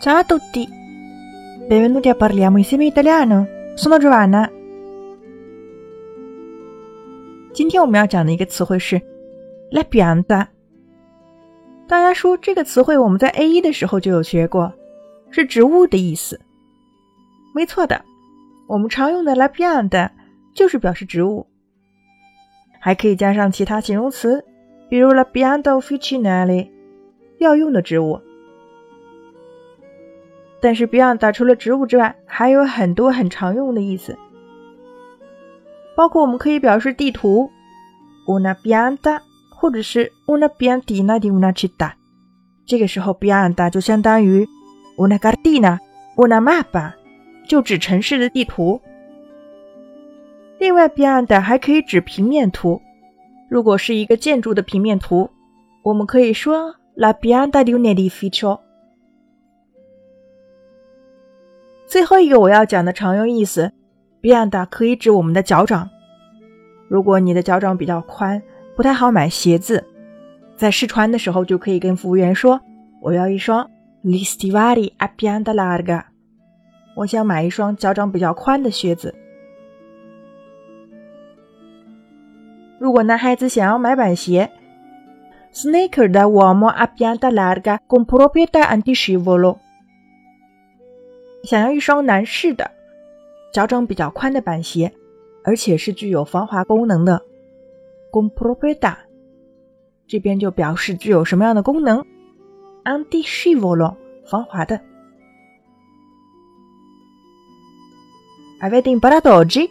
Ciao a tutti, benvenuti a parliamo insieme italiano. Sono Giovanna。今天我们要讲的一个词汇是 la pianta。大家说这个词汇我们在 A 一的时候就有学过，是植物的意思。没错的，我们常用的 la pianta 就是表示植物，还可以加上其他形容词，比如 la pianta officinale，要用的植物。但是 pianta 除了植物之外，还有很多很常用的意思，包括我们可以表示地图，una pianta，或者是 una piantina di una città。这个时候 pianta 就相当于 una cartina，una mappa，就指城市的地图。另外，pianta 还可以指平面图。如果是一个建筑的平面图，我们可以说 la pianta di un edificio。最后一个我要讲的常用意思，pianta 可以指我们的脚掌。如果你的脚掌比较宽，不太好买鞋子，在试穿的时候就可以跟服务员说：“我要一双 listivari a pianta larga。”我想买一双脚掌比较宽的靴子。如果男孩子想要买板鞋，sneaker da uomo a pianta larga con proprietà antiscivolo。想要一双男士的脚掌比较宽的板鞋，而且是具有防滑功能的，con proprietà，这边就表示具有什么样的功能？anti s h i v o l o 防滑的。Avete imparato oggi？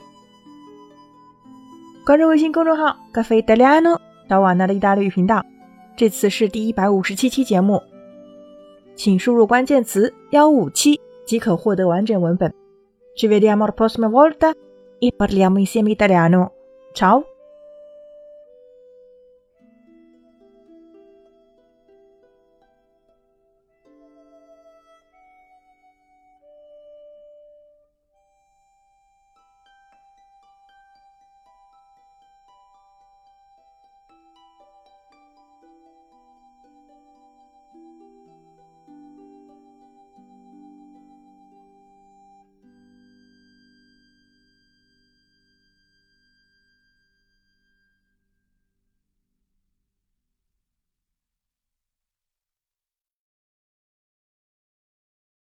关注微信公众号“咖啡意大利诺”，小瓦纳的意大利语频道。这次是第一百五十七期节目，请输入关键词“幺五七”。即可获得完整文本。Ci vediamo la prossima volta e parliamo insieme italiano. Ciao!